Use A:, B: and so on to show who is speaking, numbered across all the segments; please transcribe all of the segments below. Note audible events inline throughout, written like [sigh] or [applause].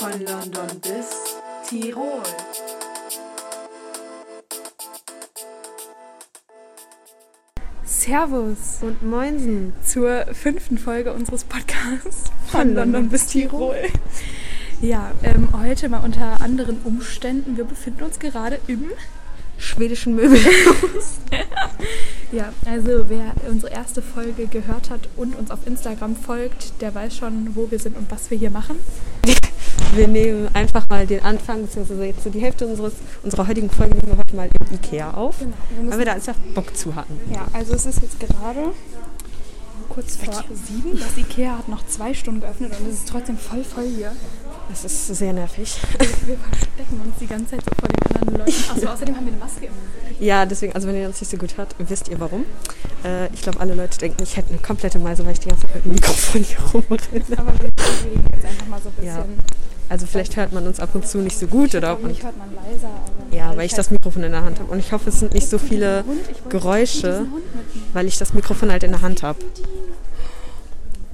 A: Von London bis Tirol.
B: Servus
C: Und Moinsen.
B: zur fünften Folge unseres Podcasts von London bis Tirol. Ja, ähm, heute mal unter anderen Umständen. Wir befinden uns gerade im.
C: Schwedischen Möbelhaus. [laughs]
B: Ja, also wer unsere erste Folge gehört hat und uns auf Instagram folgt, der weiß schon, wo wir sind und was wir hier machen.
C: Wir nehmen einfach mal den Anfang, beziehungsweise jetzt so die Hälfte unseres, unserer heutigen Folge nehmen wir heute mal im Ikea auf,
B: Genau. Wir
C: weil wir da einfach Bock zu hatten.
B: ja, also es ist jetzt gerade kurz vor sieben. Das Ikea hat noch zwei Stunden geöffnet und es ist trotzdem voll voll hier.
C: Das ist sehr nervig.
B: Wir verstecken uns die ganze Zeit so vor den anderen Leuten. Achso, außerdem haben wir eine Maske im.
C: Ja, deswegen, also wenn ihr uns nicht so gut hört, wisst ihr warum. Äh, ich glaube, alle Leute denken, ich hätte eine komplette Meise, weil ich die ganze Zeit mit dem Mikrofon hier rumrenne.
B: Aber wir bewegen jetzt einfach mal so ein bisschen.
C: Ja. Also vielleicht hört man uns ab und zu nicht so gut oder ob man,
B: hört man leiser. Aber
C: ja, weil ich das Mikrofon in der Hand habe. Und ich hoffe, es sind nicht so viele Geräusche, weil ich das Mikrofon halt in der Hand habe.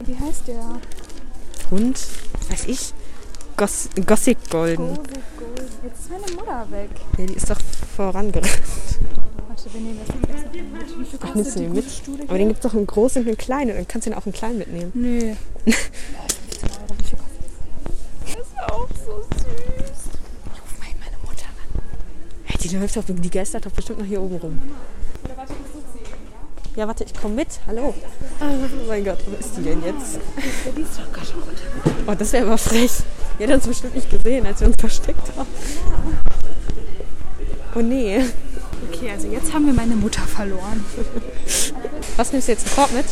B: Wie heißt der?
C: Hund, weiß ich, Goss Gothic Golden.
B: Gold, Gold. Jetzt ist meine Mutter weg.
C: Ja, die ist doch vorangerannt.
B: Warte, wir nehmen das mit.
C: Ach, nimmst du den Aber den gibt es doch einen großen und einen kleinen. Dann kannst du den auch einen kleinen mitnehmen.
B: Nee. [laughs] 15 Euro. Wie viel kostet das? Das ist auch so süß. Ich rufe mal meine Mutter an.
C: Hey, die läuft doch, die geistert doch bestimmt noch hier oben rum.
B: Ja?
C: Warte, ich komme mit. Hallo. Oh mein Gott, wo ist die denn jetzt?
B: Ja, die ist doch gar schon runter.
C: Oh, das wäre aber frech. Die hat uns bestimmt nicht gesehen, als wir uns versteckt haben. Oh nee.
B: Okay, also jetzt haben wir meine Mutter verloren.
C: Was nimmst du jetzt? Korb mit?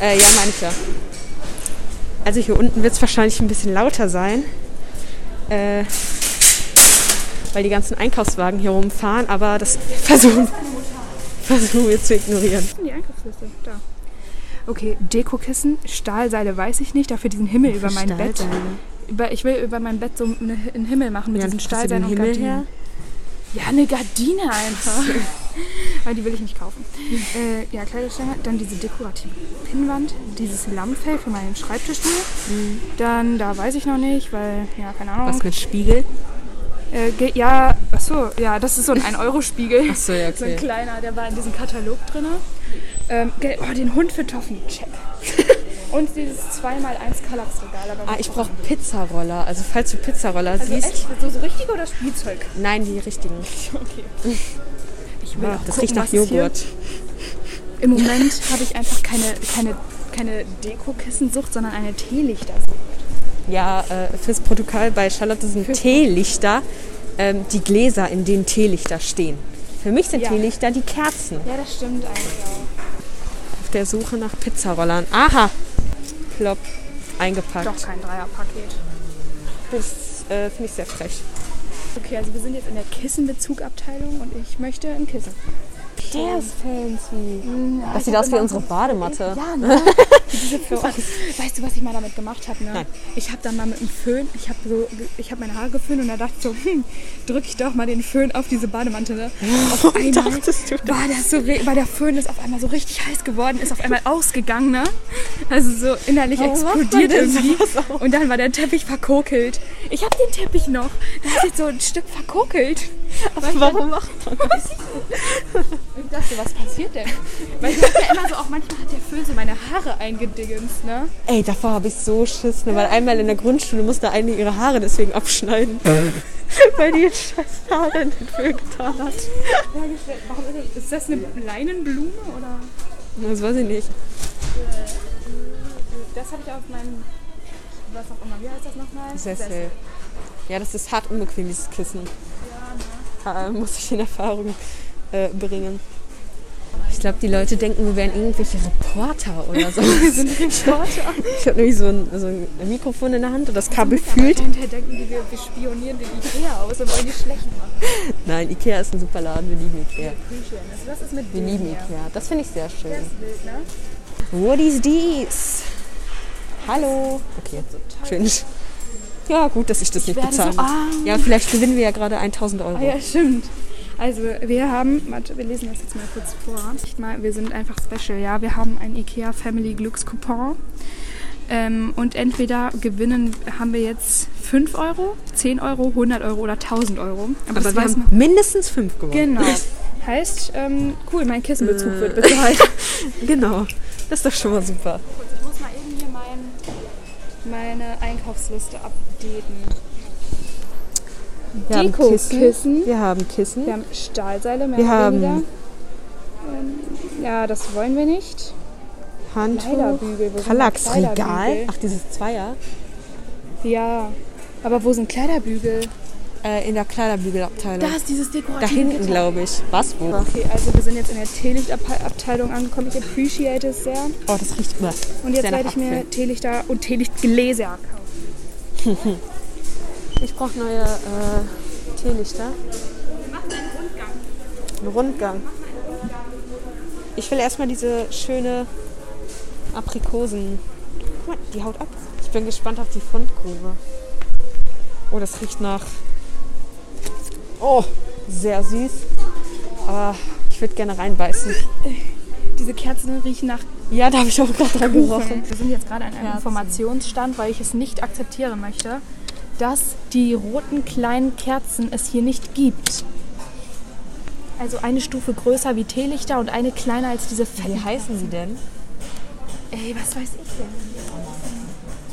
C: Äh, ja, meine ich ja. Also hier unten wird es wahrscheinlich ein bisschen lauter sein. Äh, weil die ganzen Einkaufswagen hier rumfahren, aber das [laughs] versuchen, versuchen wir zu ignorieren.
B: Die Einkaufsliste, da. Okay, Dekokissen, Stahlseile weiß ich nicht, dafür diesen Himmel über mein Bett. Über, ich will über mein Bett so eine, einen Himmel machen mit
C: Ja,
B: diesen Stahlseilen und Gardinen.
C: her?
B: Ja, eine Gardine einfach. [laughs] Weil die will ich nicht kaufen. Äh, ja, Kleiderständer, dann diese dekorative Pinnwand, dieses Lammfell für meinen Schreibtischstuhl. Dann, da weiß ich noch nicht, weil, ja, keine Ahnung.
C: Was mit Spiegel?
B: Äh, ja, achso, ja, das ist so ein 1-Euro-Spiegel.
C: Achso, ja,
B: So ein
C: okay.
B: kleiner, der war in diesem Katalog drin. Ähm, oh, den Hund für Toffee, check. Und dieses 2x1 Kallax-Regal.
C: Ah, ich brauche Pizzaroller. Also falls du Pizzaroller
B: Also
C: siehst.
B: echt, so, so richtig oder Spielzeug?
C: Nein, die richtigen. [laughs]
B: Okay. Ich will
C: Ah, das
B: gucken,
C: riecht nach Joghurt.
B: Im Moment habe ich einfach keine, keine, keine Deko-Kissensucht, sondern eine Teelichtersucht.
C: Ja, äh, fürs Protokoll bei Charlotte sind Teelichter ähm, die Gläser, in denen Teelichter stehen. Für mich sind
B: Ja.
C: Teelichter die Kerzen.
B: Ja, das stimmt eigentlich auch.
C: Auf der Suche nach Pizzarollern. Aha! Plopp. Eingepackt.
B: Doch kein Dreierpaket.
C: Das äh, finde ich sehr frech.
B: Okay, also wir sind jetzt in der Kissenbezugabteilung und ich möchte ein Kissen.
C: Der ist fancy.
B: Ja,
C: Das
B: ich
C: sieht
B: hab
C: aus wie unsere Badematte.
B: Ja, [laughs] ne? Weißt du, was ich mal damit gemacht habe? Ne?
C: Nein.
B: Ich habe dann mal mit dem Föhn, ich habe so, ich habe meine Haare geföhnt und da dachte ich so, hm, drücke ich doch mal den Föhn auf diese Bademantel. Ne? [laughs] Auf einmal
C: das?
B: war das so, war der Föhn ist auf einmal so richtig heiß geworden, ist auf einmal ausgegangen, ne? Also so innerlich
C: man
B: explodiert irgendwie. Und dann war der Teppich verkokelt. Ich habe den Teppich noch. Da ist jetzt so ein Stück verkokelt. Aber
C: Warum macht man das? [laughs]
B: ich dachte, was passiert denn? Weil ich dachte immer so, auch manchmal hat der Föhn so meine Haare eingedingens, ne?
C: Ey, davor habe ich so Schiss, ne? weil einmal in der Grundschule musste eine ihre Haare deswegen abschneiden. [laughs] weil die scheiß Haare in den Föhn getan hat.
B: Warum ist das, ist das eine Leinenblume oder?
C: Das weiß ich nicht.
B: Das habe ich auf meinem, was auch immer, wie heißt das nochmal?
C: Sessel. Ja, das ist hart unbequem, dieses Kissen. Muss ich in Erfahrung äh, bringen. Ich glaube, die Leute denken, wir wären irgendwelche Reporter oder so. [laughs] wir sind Reporter. Ich habe nämlich so ein, so ein Mikrofon in der Hand und das Kabel fühlt.
B: Hinterher denken die, wir, wir spionieren den Ikea aus und wollen die schlecht machen.
C: Nein, Ikea ist ein super Laden, wir lieben Ikea.
B: Also was ist mit
C: Wir lieben? Ikea. Das finde ich sehr schön.
B: Das ist wild, ne?
C: What is dies? Hallo. Okay, schön. Ja, gut, dass ich das nicht
B: werde so
C: bezahle.
B: arm.
C: Ja, vielleicht gewinnen wir ja gerade 1000 Euro.
B: Ah ja, stimmt. Also wir haben, warte, wir lesen das jetzt mal kurz vor. Nicht mal, wir sind einfach special, ja. Wir haben ein IKEA Family Glückscoupon. Ähm, und entweder gewinnen, haben wir jetzt 5 Euro, 10 Euro, 100 Euro oder 1000 Euro.
C: Aber
B: das
C: wir haben
B: man.
C: mindestens fünf gewonnen.
B: Genau. [laughs] Heißt, ähm, cool, mein Kissenbezug wird bezahlt. [laughs]
C: genau. Das ist doch schon mal super.
B: Ich muss mal eben hier mein, meine Einkaufsliste updaten.
C: Wir haben
B: Deko-Kissen.
C: Kissen. Wir haben Kissen.
B: Wir haben Stahlseile, mehr
C: Wir
B: oder
C: haben-
B: weniger. Ähm, ja, das wollen wir nicht.
C: Handtuch. Kallax-Regal. Ach, dieses Zweier.
B: Ja, aber wo sind Kleiderbügel?
C: Äh, in der Kleiderbügelabteilung.
B: Da ist dieses dekorative
C: Da hinten, glaube ich. Was? Wo?
B: Okay, also wir sind jetzt in der Teelichtabteilung angekommen. Ich appreciate es sehr.
C: Oh, das riecht immer.
B: Und jetzt werde ich mir. Teelichter und Teelichtgläser kaufen. [laughs]
C: Ich brauche neue äh, Teelichter. Einen Rundgang. Ich will erstmal diese schöne Aprikosen. Guck mal, die haut ab. Ich bin gespannt auf die Fundgrube. Oh, das riecht nach. Oh, sehr süß. Aber ich würde gerne reinbeißen.
B: Diese Kerzen riechen nach
C: Ja, da habe ich auch gerade dran gerochen.
B: Wir sind jetzt gerade an einem
C: Kerzen.
B: Informationsstand, weil ich es nicht akzeptieren möchte, dass die roten kleinen Kerzen es hier nicht gibt. Also eine Stufe größer wie Teelichter und eine kleiner als diese
C: Wie
B: fetten.
C: heißen sie denn?
B: Ey, was weiß ich denn?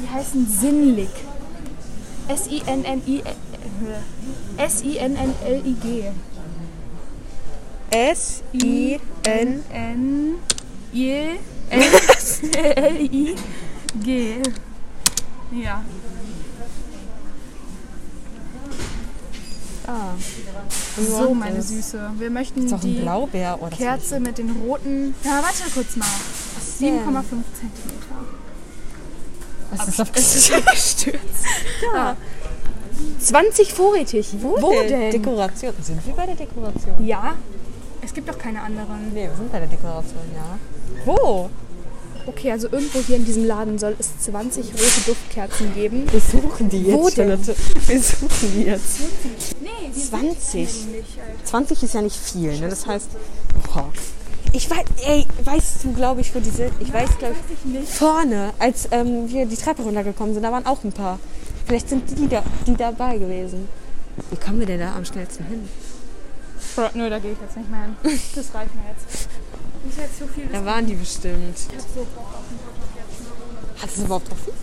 B: Die heißen Sinnlig. S-I-N-N-I... S-I-N-N-L-I-G.
C: S-I-N.
B: N-I-L-I-G. [laughs] Ja.
C: Ah.
B: So, meine Süße. Wir möchten
C: Ist ein
B: die
C: Blaubeer. Oh, das
B: Kerze mit den roten... Ja, warte kurz mal. 7,5 Zentimeter.
C: Was ist das? [laughs]
B: Es ist [laughs] ja gestürzt. Ja. 20 vorrätig. Wo,
C: Wo
B: denn?
C: denn? Dekoration. Sind wir bei der Dekoration?
B: Ja. Es gibt doch keine anderen.
C: Nee, wir sind bei der Dekoration, ja. Wo?
B: Okay, also irgendwo hier in diesem Laden soll es 20 rote Duftkerzen geben.
C: Wir suchen die jetzt,
B: Wo denn?
C: Wir suchen die jetzt.
B: Nee, die
C: 20.
B: sind nicht, Alter.
C: 20 ist ja nicht viel, ne? Das heißt, boah. Ich weiß, ey, weißt du, glaube ich, wo die sind? Ich weiß, glaube
B: Weiß ich nicht.
C: ich, vorne, als ähm, wir die Treppe runtergekommen sind, da waren auch ein paar. Vielleicht sind die, da, die dabei gewesen. Wie kommen wir denn da am schnellsten hin?
B: Bro, nö, da gehe ich jetzt nicht mehr hin. [laughs] Das reicht mir jetzt. Das ist jetzt zu viel.
C: Da waren die bestimmt.
B: Ich hab so Bock auf einen Hotdog jetzt.
C: Hat es überhaupt offen?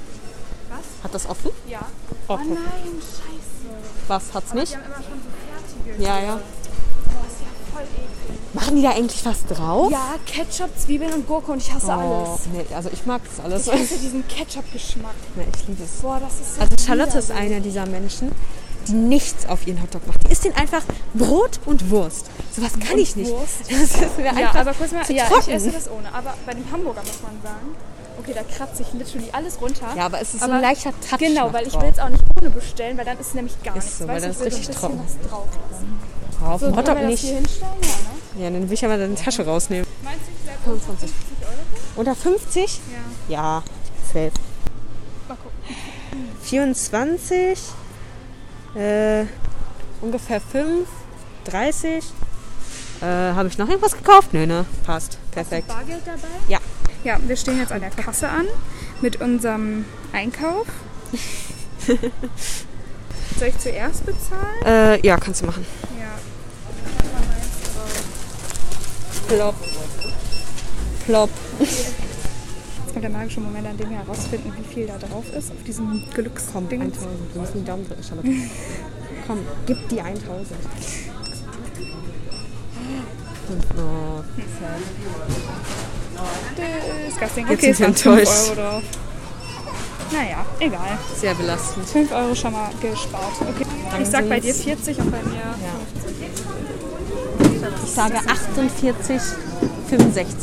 B: Was?
C: Hat das offen?
B: Ja.
C: Oh,
B: Oh nein, scheiße.
C: Was, hat's
B: Aber
C: nicht?
B: Die haben immer schon so fertige.
C: Ja, ja.
B: Boah, ist ja voll eklig.
C: Machen die da eigentlich was drauf?
B: Ja, Ketchup, Zwiebeln und Gurke und ich hasse
C: Oh,
B: alles.
C: nee, also ich mag das alles.
B: Ich hasse diesen Ketchup-Geschmack.
C: Ja, ich liebe es.
B: Boah, das ist so
C: Also Charlotte ist einer dieser Menschen, die nichts auf ihren Hotdog macht. Die isst den einfach Brot und Wurst. Sowas kann ich nicht.
B: Wurst? [laughs]
C: Das ist mir
B: Ja,
C: einfach
B: aber kurz mal,
C: zu
B: ja,
C: trocken.
B: ich esse das ohne. Aber bei dem Hamburger muss man sagen, okay, da kratze ich literally alles runter.
C: Ja, aber es ist so
B: Aber
C: ein leichter Touch
B: Genau, weil ich will es auch nicht ohne bestellen, weil dann ist es nämlich gar
C: Ist
B: nichts.
C: so, weil dann ist richtig trocken.
B: was drauf lassen.
C: Auf
B: So,
C: Hotdog nicht.
B: hier hinstellen? Ja, ne?
C: Ja, dann will ich aber deine Tasche rausnehmen.
B: Meinst du, vielleicht
C: 25.
B: 50 Euro?
C: Unter 50?
B: Ja.
C: Ja, safe.
B: Mal gucken.
C: 24, äh, ungefähr 5, 30. Äh, Habe ich noch irgendwas gekauft? Nö, ne? Passt. Perfekt.
B: Bargeld dabei?
C: Ja.
B: Ja, wir stehen jetzt an der Kasse an mit unserem Einkauf. [laughs] Soll ich zuerst bezahlen?
C: Äh, ja, kannst du machen.
B: Ja.
C: Plopp. Plopp.
B: Jetzt kommt der magische Moment, an dem wir herausfinden, wie viel da drauf ist auf diesem Glücksding.
C: 1000. Wir müssen die Daumen drücken, Charlotte. [laughs] Komm, gib die 1000. Oh,
B: Disgusting.
C: Jetzt
B: Okay, es
C: sind
B: waren
C: wir
B: 5
C: enttäuscht.
B: Euro drauf. Naja, egal.
C: sehr belastend.
B: 5 Euro schon mal gespart. Okay.
C: Dann
B: Ich sag bei dir
C: sind's-
B: 40 und bei mir
C: Ich sage 48, 65.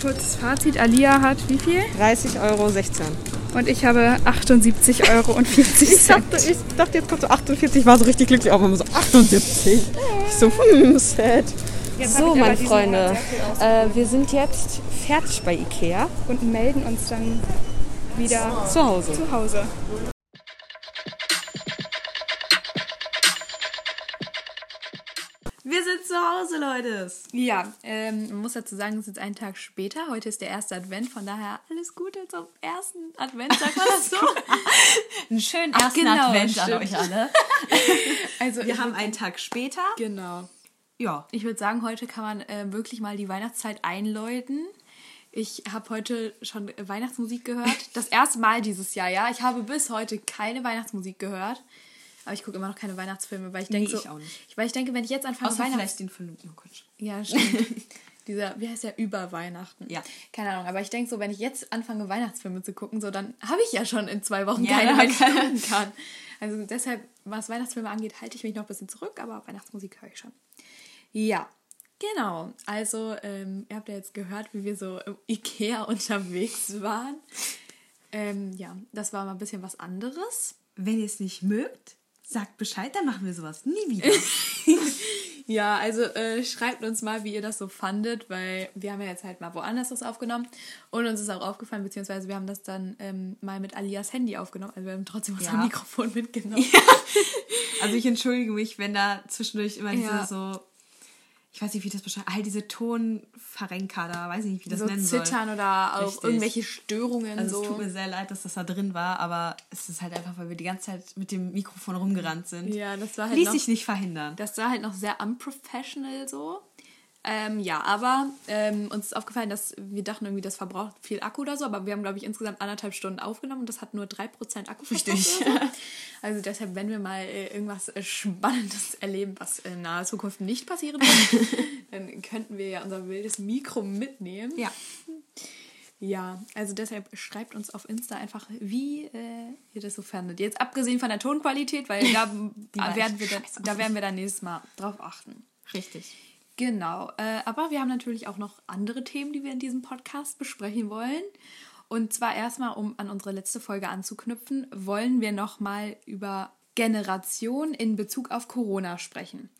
B: kurzes Fazit. Alia hat wie viel?
C: 30 Euro 16.
B: Und ich habe 78 Euro und 40
C: Ich
B: Cent.
C: dachte, ich dachte jetzt kommt so 48, war so richtig glücklich, aber so 78. Ich so, hm, sad.
B: Jetzt
C: So, meine Freunde, äh, wir sind jetzt fertig bei Ikea
B: und melden uns dann wieder
C: zu Hause.
B: zu Hause.
C: Zu Hause, Leute.
D: Ja, ähm, man muss dazu sagen, es ist jetzt ein Tag später. Heute ist der erste Advent, von daher alles Gute zum ersten Advent, sagt man das [laughs] so?
C: Einen schönen
D: Ach,
C: ersten
D: genau,
C: Advent an
D: stimmt.
C: euch alle. [laughs]
D: also
C: Wir haben einen Tag später.
D: Genau.
C: Ja.
D: Ich würde sagen, heute kann man äh, wirklich mal die Weihnachtszeit einläuten. Ich habe heute schon Weihnachtsmusik gehört. Das erste Mal dieses Jahr, ja. Ich habe bis heute keine Weihnachtsmusik gehört. Aber ich gucke immer noch keine Weihnachtsfilme, weil ich denke
C: Nee,
D: so,
C: ich auch nicht.
D: weil ich denke, wenn ich jetzt anfange
C: Außer
D: Weihnachts
C: vielleicht den Film. Oh Gott.
D: Ja, stimmt. [laughs] Dieser, wie heißt der, über Weihnachten?
C: Ja.
D: Keine Ahnung, aber ich denke so, wenn ich jetzt anfange, Weihnachtsfilme zu gucken, so, dann habe ich ja schon in zwei Wochen
C: Ja,
D: keine, weil ich gucken kann. Also deshalb, was Weihnachtsfilme angeht, halte ich mich noch ein bisschen zurück, aber Weihnachtsmusik höre ich schon. Ja, genau. Also, ähm, ihr habt ja jetzt gehört, wie wir so im Ikea unterwegs waren. Ähm, ja, das war mal ein bisschen was anderes.
C: Wenn ihr es nicht mögt, sagt Bescheid, dann machen wir sowas nie wieder. [laughs]
D: Ja, also äh, schreibt uns mal, wie ihr das so fandet, weil wir haben ja jetzt halt mal woanders das aufgenommen und uns ist auch aufgefallen, beziehungsweise wir haben das dann ähm, mal mit Alias Handy aufgenommen, also wir haben trotzdem unser
C: Ja.
D: Mikrofon mitgenommen. [laughs]
C: Also ich entschuldige mich, wenn da zwischendurch immer diese
D: Ja.
C: so, ich weiß nicht, wie das beschreibt, all diese Tonverrenker da, weiß ich nicht, wie das
D: so
C: nennen soll.
D: zittern oder auch
C: Richtig.
D: irgendwelche Störungen
C: Also
D: so.
C: es tut mir sehr leid, dass das da drin war, aber es ist halt einfach, weil wir die ganze Zeit mit dem Mikrofon rumgerannt sind.
D: Ja, das war halt
C: Ließ
D: noch-
C: sich nicht verhindern.
D: Das war halt noch sehr unprofessional so. Ähm, ja, aber ähm, uns ist aufgefallen, dass wir dachten irgendwie, das verbraucht viel Akku oder so, aber wir haben, glaube ich, insgesamt anderthalb Stunden aufgenommen und das hat nur 3% Akku
C: Richtig.
D: so. Also deshalb, wenn wir mal äh, irgendwas äh, Spannendes [laughs] erleben, was in naher Zukunft nicht passieren wird, [laughs] dann könnten wir ja unser wildes Mikro mitnehmen.
C: Ja.
D: Ja, also deshalb schreibt uns auf Insta einfach, wie äh, ihr das so fandet. Jetzt abgesehen von der Tonqualität, weil da, [laughs] werden, wir dann, da werden wir dann nächstes Mal drauf achten.
C: Richtig.
D: Genau, äh, aber wir haben natürlich auch noch andere Themen, die wir in diesem Podcast besprechen wollen. Und zwar erstmal, um an unsere letzte Folge anzuknüpfen, wollen wir nochmal über Generation in Bezug auf Corona sprechen.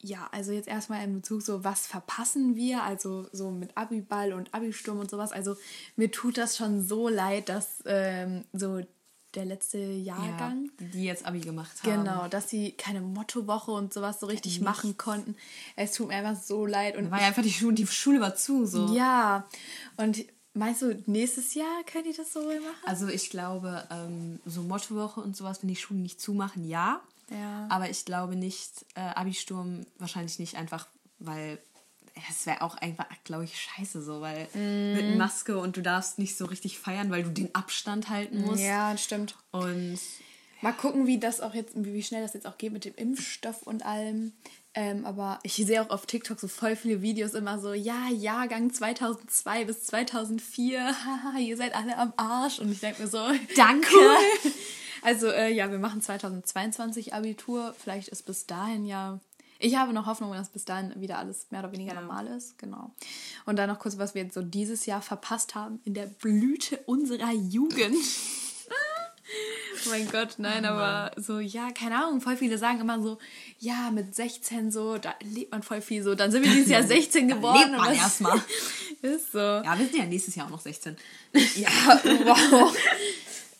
D: Ja, also jetzt erstmal in Bezug so, was verpassen wir, also so mit Abiball und Abisturm und sowas. Also mir tut das schon so leid, dass ähm, so der letzte Jahrgang,
C: Ja, die jetzt Abi gemacht haben.
D: Genau, dass sie keine Mottowoche und sowas so richtig machen konnten. Es tut mir einfach so leid. Und
C: war ja einfach die Schule, die Schule war zu, so.
D: ja, und meinst du, nächstes Jahr könnt ihr das so machen?
C: Also ich glaube, ähm, so Mottowoche und sowas, wenn die Schulen nicht zumachen, ja.
D: Ja.
C: Aber ich glaube nicht, äh, Abi-Sturm wahrscheinlich nicht einfach, weil es wäre auch einfach, glaube ich, scheiße so, weil
D: Mhm.
C: mit Maske und du darfst nicht so richtig feiern, weil du den Abstand halten musst.
D: Ja, stimmt.
C: Und
D: Mal gucken, wie das auch jetzt, wie schnell das jetzt auch geht mit dem Impfstoff und allem. Ähm, aber ich sehe auch auf TikTok so voll viele Videos immer so, ja, Jahrgang 2002 bis 2004, [laughs] haha, ihr seid alle am Arsch. Und ich denke mir so, [laughs]
C: Danke.
D: Cool. Also äh, ja, wir machen 2022 Abitur. Vielleicht ist bis dahin ja. Ich habe noch Hoffnung, dass bis dahin wieder alles mehr oder weniger normal ist. Genau. Und dann noch kurz, was wir jetzt so dieses Jahr verpasst haben in der Blüte unserer Jugend. [laughs] Oh mein Gott, nein, aber so, ja, keine Ahnung, voll viele sagen immer so, ja, mit 16 so, da lebt man voll viel so. Dann sind wir dieses Jahr [laughs] 16 geworden.
C: lebt man erstmal. [laughs]
D: Ist so.
C: Ja, wir sind ja nächstes Jahr auch noch 16.
D: Ja, wow.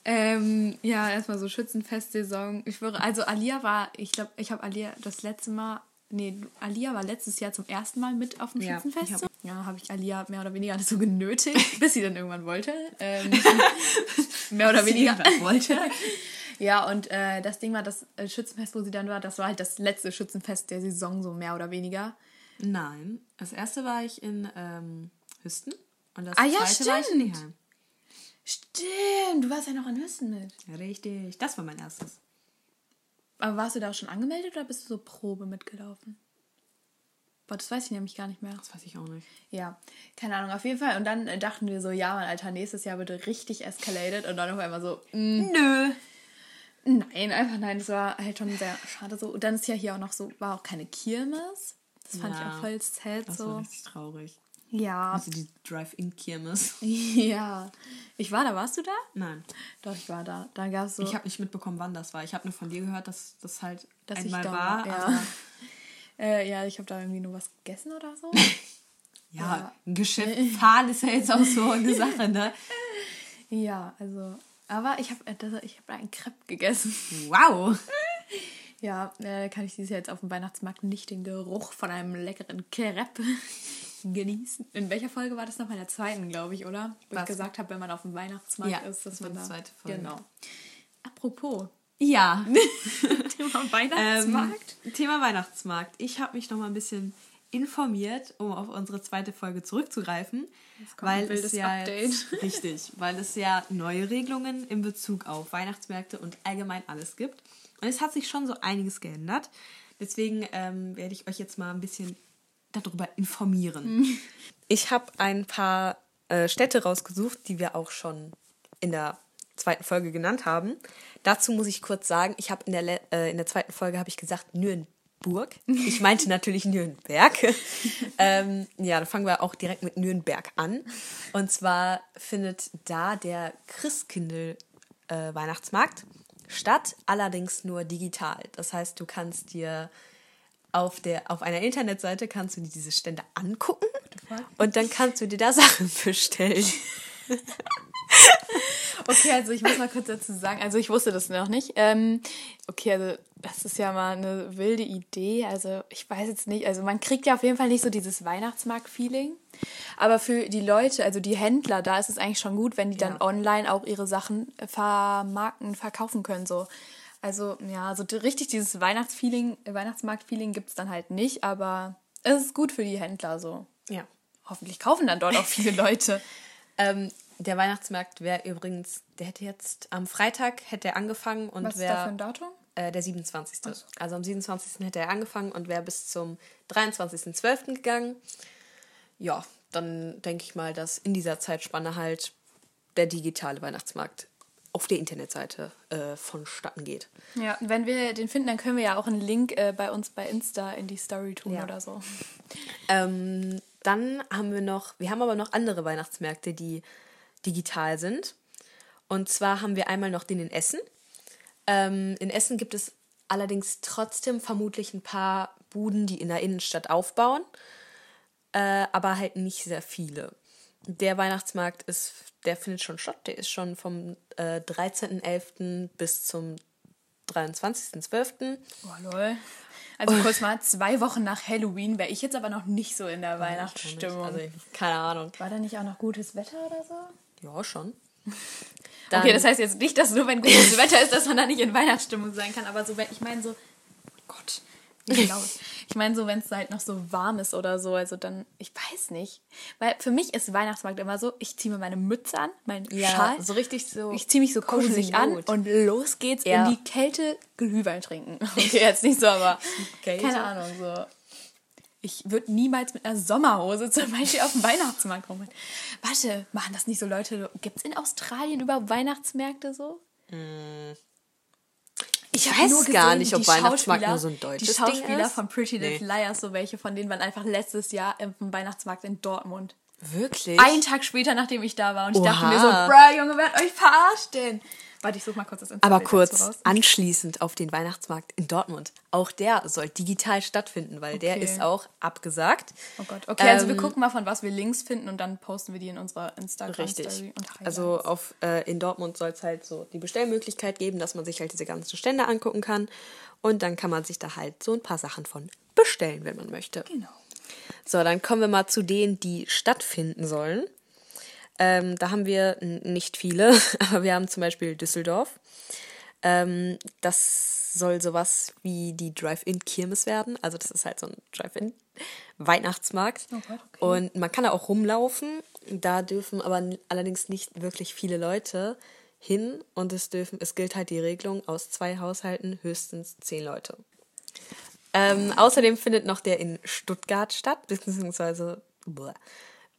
D: Ähm, ja, erstmal so Schützenfestsaison. Ich schwöre, also Alia war, ich glaube, ich habe Alia das letzte Mal, nee, Alia war letztes Jahr zum ersten Mal mit auf dem
C: Ja,
D: Schützenfest.
C: hab-
D: so. Ja, habe ich Alia mehr oder weniger dazu genötigt, [laughs] bis sie dann irgendwann wollte. Ähm, [laughs] mehr oder weniger.
C: wollte. [laughs]
D: Ja, und äh, das Ding war, das äh, Schützenfest, wo sie dann war, das war halt das letzte Schützenfest der Saison, so mehr oder weniger.
C: Nein, das erste war ich in ähm, Hüsten und das
D: Ah ja,
C: zweite war ich in
D: stimmt. Stimmt, du warst ja noch in Hüsten mit.
C: Richtig, das war mein erstes.
D: Aber warst du da auch schon angemeldet oder bist du so Probe mitgelaufen? Boah, das weiß ich nämlich gar nicht mehr.
C: Das weiß ich auch nicht.
D: Ja, keine Ahnung, auf jeden Fall. Und dann dachten wir so, ja, mein Alter, nächstes Jahr wird richtig escalated. Und dann auf einmal so, mm,
C: Nö.
D: nein, einfach nein. Das war halt schon sehr schade so. Und dann ist ja hier auch noch so, war auch keine Kirmes. Das fand ich
C: Ja,
D: auch voll sad
C: Das war
D: so.
C: richtig traurig.
D: Ja,
C: Also die Drive-In-Kirmes. [laughs]
D: ja. Ich war da, warst du da?
C: Nein.
D: Doch, ich war da. Da gab so.
C: Ich habe nicht mitbekommen, wann das war. Ich habe nur von dir gehört, dass das halt
D: Dass ich
C: einmal
D: da
C: war.
D: war, ja. [laughs] äh, ja, ich habe da irgendwie nur was gegessen oder so. [laughs]
C: ja,
D: Ja.
C: ein Geschäft fahren ist ja jetzt auch so eine Sache, ne?
D: ja, also. Aber ich habe ich hab einen Crepe gegessen.
C: Wow.
E: Ja, äh, kann ich dieses Jahr jetzt auf dem Weihnachtsmarkt nicht den Geruch von einem leckeren Crepe genießen. In welcher Folge war das noch? In der zweiten, glaube ich, oder? Wo ich gesagt habe, wenn man auf dem Weihnachtsmarkt
C: Ja,
E: ist, dass
C: das
E: man da...
C: zweite Folge.
E: Genau. Apropos,
C: Ja. [laughs]
E: Thema Weihnachtsmarkt.
C: Ähm, Thema Weihnachtsmarkt. Ich habe mich noch mal ein bisschen informiert, um auf unsere zweite Folge zurückzugreifen, weil es ja jetzt, [laughs] richtig, weil es ja neue Regelungen in Bezug auf Weihnachtsmärkte und allgemein alles gibt. Und es hat sich schon so einiges geändert. Deswegen ähm, werde ich euch jetzt mal ein bisschen darüber informieren. Ich habe ein paar äh, Städte rausgesucht, die wir auch schon in der zweiten Folge genannt haben. Dazu muss ich kurz sagen, ich habe in der äh, in der zweiten Folge habe ich gesagt Nürnberg. Ich meinte natürlich Nürnberg. [laughs] ähm, ja, dann fangen wir auch direkt mit Nürnberg an. Und zwar findet da der Christkindl äh, Weihnachtsmarkt statt, allerdings nur digital. Das heißt, du kannst dir auf, der, auf einer Internetseite kannst du dir diese Stände angucken und dann kannst du dir da [laughs] Sachen bestellen. [laughs]
D: Okay, also ich muss mal kurz dazu sagen, also ich wusste das noch nicht. Ähm, okay, also das ist ja mal eine wilde Idee. Also ich weiß jetzt nicht, also man kriegt ja auf jeden Fall nicht so dieses Weihnachtsmarkt-Feeling. Aber für die Leute, also die Händler, da ist es eigentlich schon gut, wenn die dann online auch ihre Sachen vermarkten, verkaufen können. So. Also ja, so richtig dieses Weihnachtsfeeling, Weihnachtsmarkt-Feeling gibt es dann halt nicht, aber es ist gut für die Händler so.
C: Ja.
D: Hoffentlich kaufen dann dort auch viele [laughs] Leute.
C: Ähm, der Weihnachtsmarkt wäre übrigens, der hätte jetzt am Freitag hätte er angefangen und
D: Was ist da für
C: wäre
D: ein Datum?
C: äh, der 27. Also am 27. hätte er angefangen und wäre bis zum 23.12. gegangen. Ja, dann denke ich mal, dass in dieser Zeitspanne halt der digitale Weihnachtsmarkt auf der Internetseite äh, vonstatten geht.
D: Ja, wenn wir den finden, dann können wir ja auch einen Link äh, bei uns bei Insta in die Story tun
C: Ja.
D: oder so.
C: Ähm, dann haben wir noch, wir haben aber noch andere Weihnachtsmärkte, die digital sind. Und zwar haben wir einmal noch den in Essen. Ähm, in Essen gibt es allerdings trotzdem vermutlich ein paar Buden, die in der Innenstadt aufbauen, äh, aber halt nicht sehr viele. Der Weihnachtsmarkt ist, der findet schon statt. Der ist schon vom äh, 13.11. bis zum 23.12.
D: Oh, lol. Also kurz mal, zwei Wochen nach Halloween wäre ich jetzt aber noch nicht so in der Weihnachtsstimmung.
C: Also, keine Ahnung.
D: War da nicht auch noch gutes Wetter oder so?
C: Ja, schon. [laughs]
D: okay, das heißt jetzt nicht, dass nur wenn gutes Wetter ist, dass man da nicht in Weihnachtsstimmung sein kann, aber so, ich meine so, oh Gott, wie laut. Ich meine so, wenn es halt noch so warm ist oder so, also dann, ich weiß nicht. Weil für mich ist Weihnachtsmarkt immer so, ich ziehe mir meine Mütze an, meinen Schal,
C: so richtig so.
D: ich ziehe mich so kuschelig an und los geht's
C: Ja.
D: in die Kälte Glühwein trinken. [laughs] Okay, jetzt nicht so, aber
C: Kälte?
D: keine Ahnung, so. Ich würde niemals mit einer Sommerhose zum Beispiel auf dem Weihnachtsmarkt rumrennen. Warte, machen das nicht so Leute? Gibt es in Australien überhaupt Weihnachtsmärkte so?
C: Ich
D: hab
C: weiß
D: nur
C: gar
D: gesehen,
C: nicht, ob Weihnachtsmarkt nur so ein deutsches
D: Die Schauspieler
C: Ding ist.
D: von Pretty Little
C: Nee.
D: Liars, so welche von denen waren einfach letztes Jahr im Weihnachtsmarkt in Dortmund.
C: Wirklich?
D: Einen Tag später, nachdem ich da war. Und ich dachte
C: Oha.
D: mir so, bruh, Junge, wer hat euch verarscht denn? Warte, ich such mal kurz das
C: Aber
D: Insta-Bild
C: kurz, anschließend auf den Weihnachtsmarkt in Dortmund. Auch der soll digital stattfinden, weil der
D: Okay.
C: ist auch abgesagt.
D: Oh Gott, okay, also wir
C: Ähm,
D: gucken mal, von was wir Links finden und dann posten wir die in unserer
C: Richtig.
D: Instagram-Story. und Highlights.
C: Also auf, äh, in Dortmund soll es halt so die Bestellmöglichkeit geben, dass man sich halt diese ganzen Stände angucken kann. Und dann kann man sich da halt so ein paar Sachen von bestellen, wenn man möchte.
D: Genau.
C: So, dann kommen wir mal zu denen, die stattfinden sollen. Ähm, da haben wir nicht viele, [laughs] aber wir haben zum Beispiel Düsseldorf. Ähm, das soll sowas wie die Drive-In-Kirmes werden. Also das ist halt so ein Drive-In-Weihnachtsmarkt.
D: Oh okay.
C: Und man kann da auch rumlaufen. Da dürfen aber allerdings nicht wirklich viele Leute hin. Und es dürfen, es gilt halt die Regelung aus zwei Haushalten höchstens zehn Leute. Ähm, außerdem findet noch der in Stuttgart statt, beziehungsweise, boah,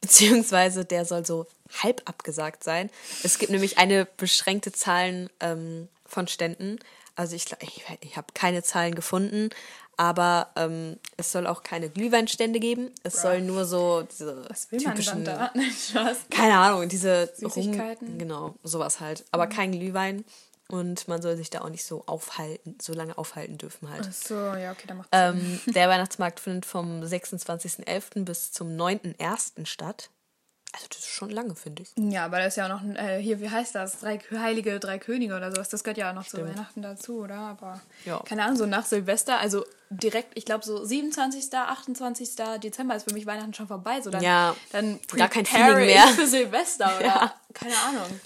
C: beziehungsweise der soll so halb abgesagt sein. Es gibt nämlich eine beschränkte Zahlen ähm, von Ständen. Also ich, ich, ich habe keine Zahlen gefunden, aber ähm, es soll auch keine Glühweinstände geben. Es soll nur so diese
D: Was will man
C: typischen,
D: dann da? [laughs] Spaß.
C: keine Ahnung, diese
D: Süßigkeiten?
C: Rum, genau, sowas halt. Aber kein Glühwein und man soll sich da auch nicht so aufhalten, so lange aufhalten dürfen halt.
D: Ach so, ja, okay, dann macht Sinn.
C: Ähm, der Weihnachtsmarkt findet vom 26.11. bis zum 9.01. statt. Also das ist schon lange, finde ich.
D: Ja, aber das ist ja auch noch, äh, hier, wie heißt das? Drei Heilige, drei Könige oder sowas. Das gehört ja auch noch zu Weihnachten dazu, oder? Aber
C: Ja.
D: keine Ahnung, so nach Silvester, also direkt, ich glaube so 27., 28. Dezember ist für mich Weihnachten schon vorbei. So dann,
C: Ja,
D: dann
C: gar kein Feeling mehr.
D: für Silvester [laughs] oder
C: Ja.
D: keine Ahnung.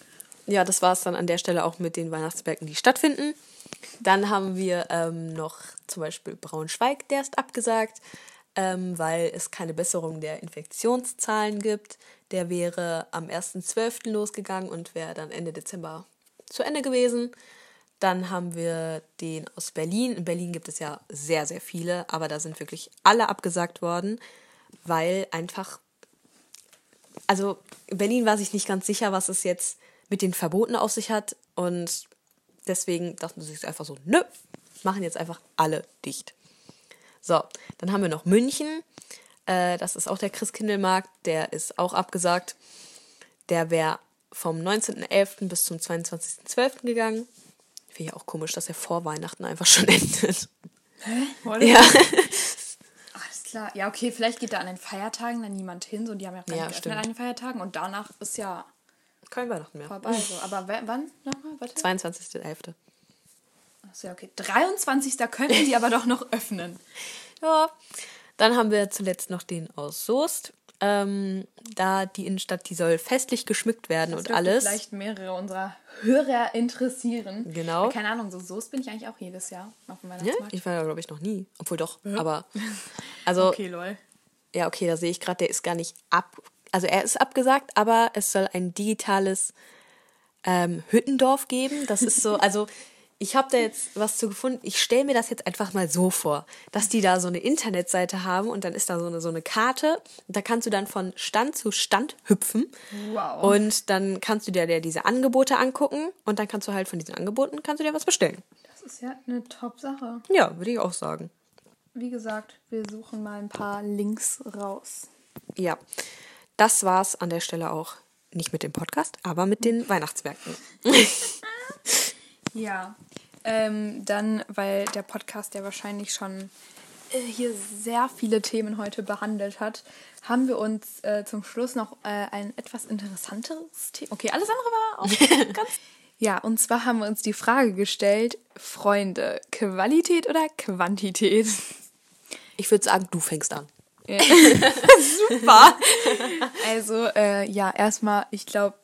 C: Ja, das war es dann an der Stelle auch mit den Weihnachtsmärkten, die stattfinden. Dann haben wir ähm, noch zum Beispiel Braunschweig, der ist abgesagt, ähm, weil es keine Besserung der Infektionszahlen gibt. Der wäre am 1.12. losgegangen und wäre dann Ende Dezember zu Ende gewesen. Dann haben wir den aus Berlin. In Berlin gibt es ja sehr, sehr viele, aber da sind wirklich alle abgesagt worden, weil einfach also Berlin war sich nicht ganz sicher, was es jetzt mit den Verboten auf sich hat. Und deswegen dachten sie sich einfach so, nö, machen jetzt einfach alle dicht. So, dann haben wir noch München. Äh, das ist auch der Christkindlmarkt. Der ist auch abgesagt. Der wäre vom 19.11. bis zum 22.12. gegangen. Finde ich auch komisch, dass er vor Weihnachten einfach schon [laughs] endet.
D: Oder?
C: Ja. [laughs]
D: Alles klar. Ja, okay, vielleicht geht da an den Feiertagen dann niemand hin. So, die haben ja auch
C: Ja,
D: geöffnet an den Feiertagen. Und danach ist ja
C: Kein Weihnachten mehr.
D: vorbei. So. Aber wann nochmal? Warte.
C: 22.11.
D: Achso, ja, okay. 23. könnten die aber doch noch öffnen. [laughs]
C: Ja. Dann haben wir zuletzt noch den aus Soest. Ähm, da die Innenstadt, die soll festlich geschmückt werden und
D: dürfte
C: alles.
D: vielleicht mehrere unserer Hörer interessieren.
C: Genau.
D: Ja, keine Ahnung, so Soße bin ich eigentlich auch jedes Jahr auf dem
C: Ja,
D: Weihnachtsmarkt.
C: ich war da, glaube ich, noch nie. Obwohl doch, aber. [laughs] Also,
D: Okay, lol.
C: ja, okay, da sehe ich gerade, der ist gar nicht ab. Also, er ist abgesagt, aber es soll ein digitales ähm, Hüttendorf geben. Das ist so, [laughs] also. Ich habe da jetzt was zu gefunden. Ich stelle mir das jetzt einfach mal so vor, dass die da so eine Internetseite haben und dann ist da so eine, so eine Karte. Da kannst du dann von Stand zu Stand hüpfen.
D: Wow.
C: Und dann kannst du dir dir diese Angebote angucken und dann kannst du halt von diesen Angeboten kannst du dir was bestellen.
D: Das ist ja eine Top-Sache.
C: Ja, würde ich auch sagen.
D: Wie gesagt, wir suchen mal ein paar Links raus.
C: Ja, das war's an der Stelle auch. Nicht mit dem Podcast, aber mit den Weihnachtsmärkten.
D: Ja, ähm, dann, weil der Podcast ja wahrscheinlich schon äh, hier sehr viele Themen heute behandelt hat, haben wir uns äh, zum Schluss noch äh, ein etwas interessanteres Thema. Okay, alles andere war auch [laughs] ganz. Ja, und zwar haben wir uns die Frage gestellt: Freunde, Qualität oder Quantität?
C: Ich würde sagen, du fängst an. [laughs]
D: Super. Also, äh, ja, erstmal, ich glaube,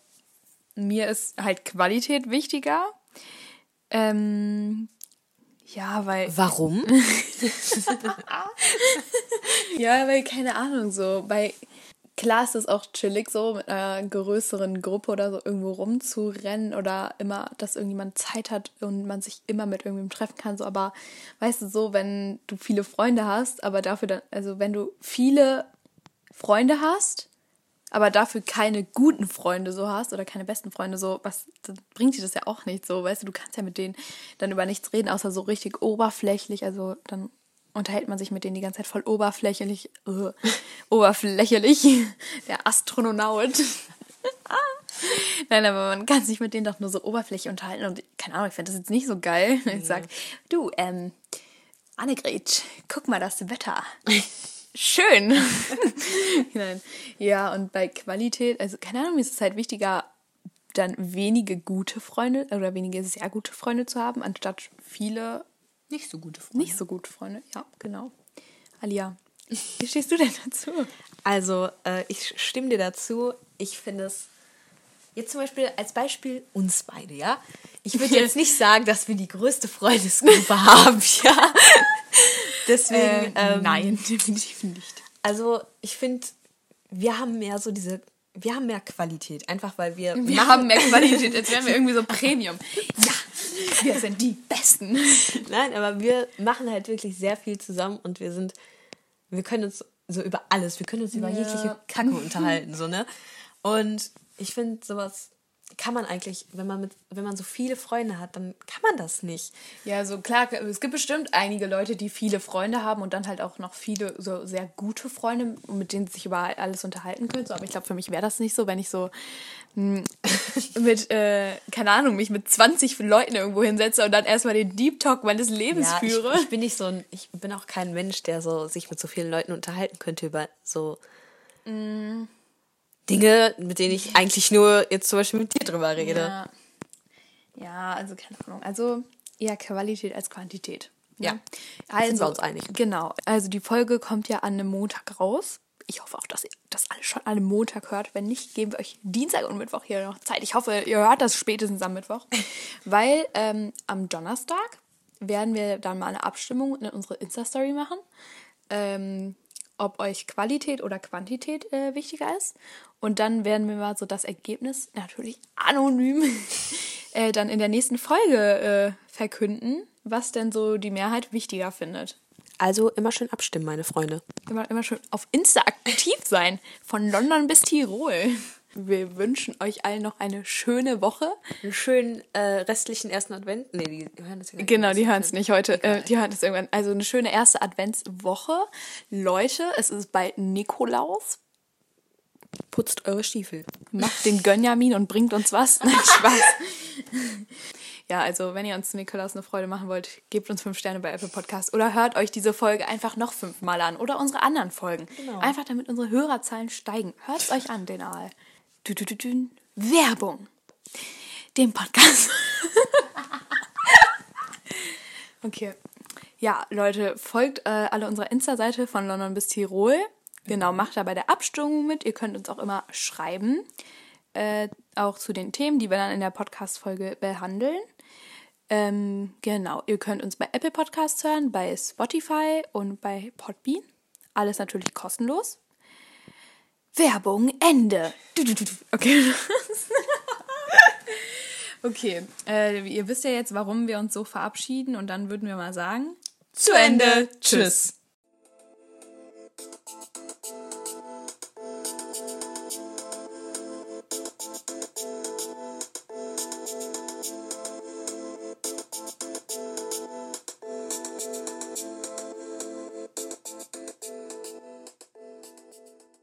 D: mir ist halt Qualität wichtiger. Ähm, ja, weil.
C: Warum? [laughs] [laughs]
D: Ja, weil, keine Ahnung, so, bei. Klar ist es auch chillig, so mit einer größeren Gruppe oder so irgendwo rumzurennen oder immer, dass irgendjemand Zeit hat und man sich immer mit irgendwem treffen kann, so, aber weißt du, so, wenn du viele Freunde hast, aber dafür dann, also wenn du viele Freunde hast, aber dafür keine guten Freunde so hast oder keine besten Freunde so, was bringt dir das ja auch nicht so, weißt du, du kannst ja mit denen dann über nichts reden, außer so richtig oberflächlich, also dann unterhält man sich mit denen die ganze Zeit voll oberflächlich, äh, [laughs] oberflächlich, [laughs] der Astronaut. [laughs] Nein, aber man kann sich mit denen doch nur so oberflächlich unterhalten und keine Ahnung, ich finde das jetzt nicht so geil. Ich sag, du, ähm, Annegret, guck mal das Wetter. Schön. Nein. Ja, und bei Qualität, also keine Ahnung, mir ist es halt wichtiger, dann wenige gute Freunde oder wenige sehr gute Freunde zu haben, anstatt viele
C: Nicht so gute Freunde.
D: nicht so gute Freunde. Ja, genau. Alia, wie stehst du denn dazu?
C: Also, äh, ich stimme dir dazu. Ich finde es. Jetzt zum Beispiel als Beispiel uns beide, ja? Ich würde jetzt [laughs] nicht sagen, dass wir die größte Freundesgruppe haben, [laughs] ja? Deswegen. ähm,
D: nein, [laughs] definitiv nicht.
C: Also, ich finde, wir haben mehr so diese. Wir haben mehr Qualität, einfach weil wir.
D: Wir haben mehr Qualität, als wären wir irgendwie so Premium. Ja, wir sind die Besten. [laughs]
C: Nein, aber wir machen halt wirklich sehr viel zusammen und wir sind, wir können uns so über alles, wir können uns über
D: Ja.
C: jegliche Kacke unterhalten, so, ne? Und ich finde, sowas kann man eigentlich, wenn man mit, wenn man so viele Freunde hat, dann kann man das nicht.
D: Ja, so klar, es gibt bestimmt einige Leute, die viele Freunde haben und dann halt auch noch viele so sehr gute Freunde, mit denen sie sich über alles unterhalten können. So, aber ich glaube, für mich wäre das nicht so, wenn ich so mh, [laughs] mit, äh, keine Ahnung, mich mit 20 Leuten irgendwo hinsetze und dann erstmal den Deep Talk meines Lebens
C: Ja, ich,
D: führe.
C: ich bin nicht so ein, ich bin auch kein Mensch, der so sich mit so vielen Leuten unterhalten könnte über so. Dinge, mit denen ich eigentlich nur jetzt zum Beispiel mit dir drüber rede.
D: Ja. ja, also keine Ahnung. Also eher Qualität als Quantität.
C: Ja.
D: Ne? Also,
C: Sind wir uns einig.
D: Genau. Also die Folge kommt ja an einem Montag raus. Ich hoffe auch, dass ihr das alle schon an einem Montag hört. Wenn nicht, geben wir euch Dienstag und Mittwoch hier noch Zeit. Ich hoffe, ihr hört das spätestens am Mittwoch. [laughs] Weil ähm, am Donnerstag werden wir dann mal eine Abstimmung in unsere Insta-Story machen. Ähm, ob euch Qualität oder Quantität äh, wichtiger ist. Und dann werden wir mal so das Ergebnis, natürlich anonym, [laughs] äh, dann in der nächsten Folge äh, verkünden, was denn so die Mehrheit wichtiger findet.
C: Also immer schön abstimmen, meine Freunde.
D: Immer, immer schön auf Insta aktiv sein. Von London bis Tirol. Wir wünschen euch allen noch eine schöne Woche.
C: Einen schönen äh, restlichen ersten Advent. Nee, die hören das ja gar
D: Genau,
C: nicht.
D: die hören es nicht heute. Äh, die hören es irgendwann. Also eine schöne erste Adventswoche. Leute, es ist bald Nikolaus.
C: Putzt eure Stiefel.
D: Macht den Gönjamin und bringt uns was. [laughs] Nein, Spaß. ja, also wenn ihr uns zu Nikolaus eine Freude machen wollt, gebt uns fünf Sterne bei Apple Podcast oder hört euch diese Folge einfach noch fünfmal an oder unsere anderen Folgen. Einfach damit unsere Hörerzahlen steigen. Hört es euch an, den Aal. Du, du, du, du. Werbung. Den Podcast. [laughs] okay. Ja, Leute, folgt äh, alle unserer Insta-Seite von London bis Tirol. Genau, macht da bei der Abstimmung mit. Ihr könnt uns auch immer schreiben. Äh, auch zu den Themen, die wir dann in der Podcast-Folge behandeln. Ähm, genau, ihr könnt uns bei Apple Podcasts hören, bei Spotify und bei Podbean. Alles natürlich kostenlos. Werbung, Ende. Okay. [laughs] okay, äh, ihr wisst ja jetzt, warum wir uns so verabschieden und dann würden wir mal sagen,
C: Zu Ende. Tschüss.